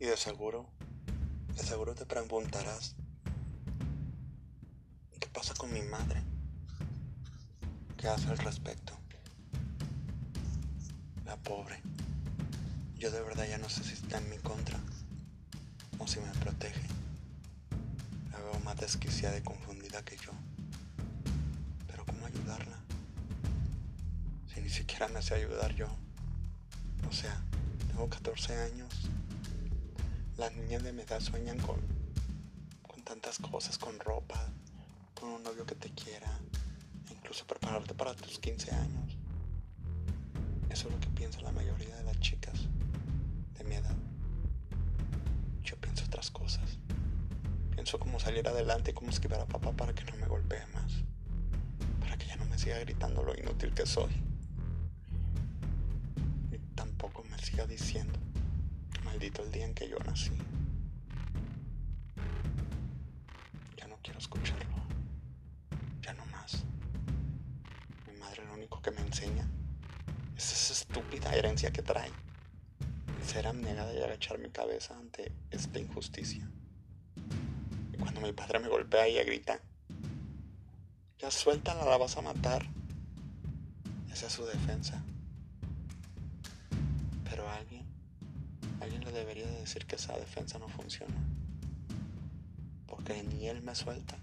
Y de seguro, de seguro te preguntarás, ¿qué pasa con mi madre? ¿Qué hace al respecto? La pobre. Yo de verdad ya no sé si está en mi contra o si me protege. La veo más desquiciada y confundida que yo. Pero ¿cómo ayudarla? Si ni siquiera me sé ayudar yo. O sea, tengo 14 años. Las niñas de mi edad sueñan con, con tantas cosas, con ropa, con un novio que te quiera, incluso prepararte para tus 15 años. Eso es lo que piensa la mayoría de las chicas de mi edad. Yo pienso otras cosas. Pienso cómo salir adelante y cómo esquivar a papá para que no me golpee más. Para que ya no me siga gritando lo inútil que soy. Y tampoco me siga diciendo maldito el día en que yo nací. Ya no quiero escucharlo. Ya no más. Mi madre lo único que me enseña es esa estúpida herencia que trae. Ser abnegada y agachar mi cabeza ante esta injusticia. Y cuando mi padre me golpea, ella grita. Ya suéltala, la vas a matar. Esa es su defensa. Pero alguien Debería decir que esa defensa no funciona. Porque ni él me suelta.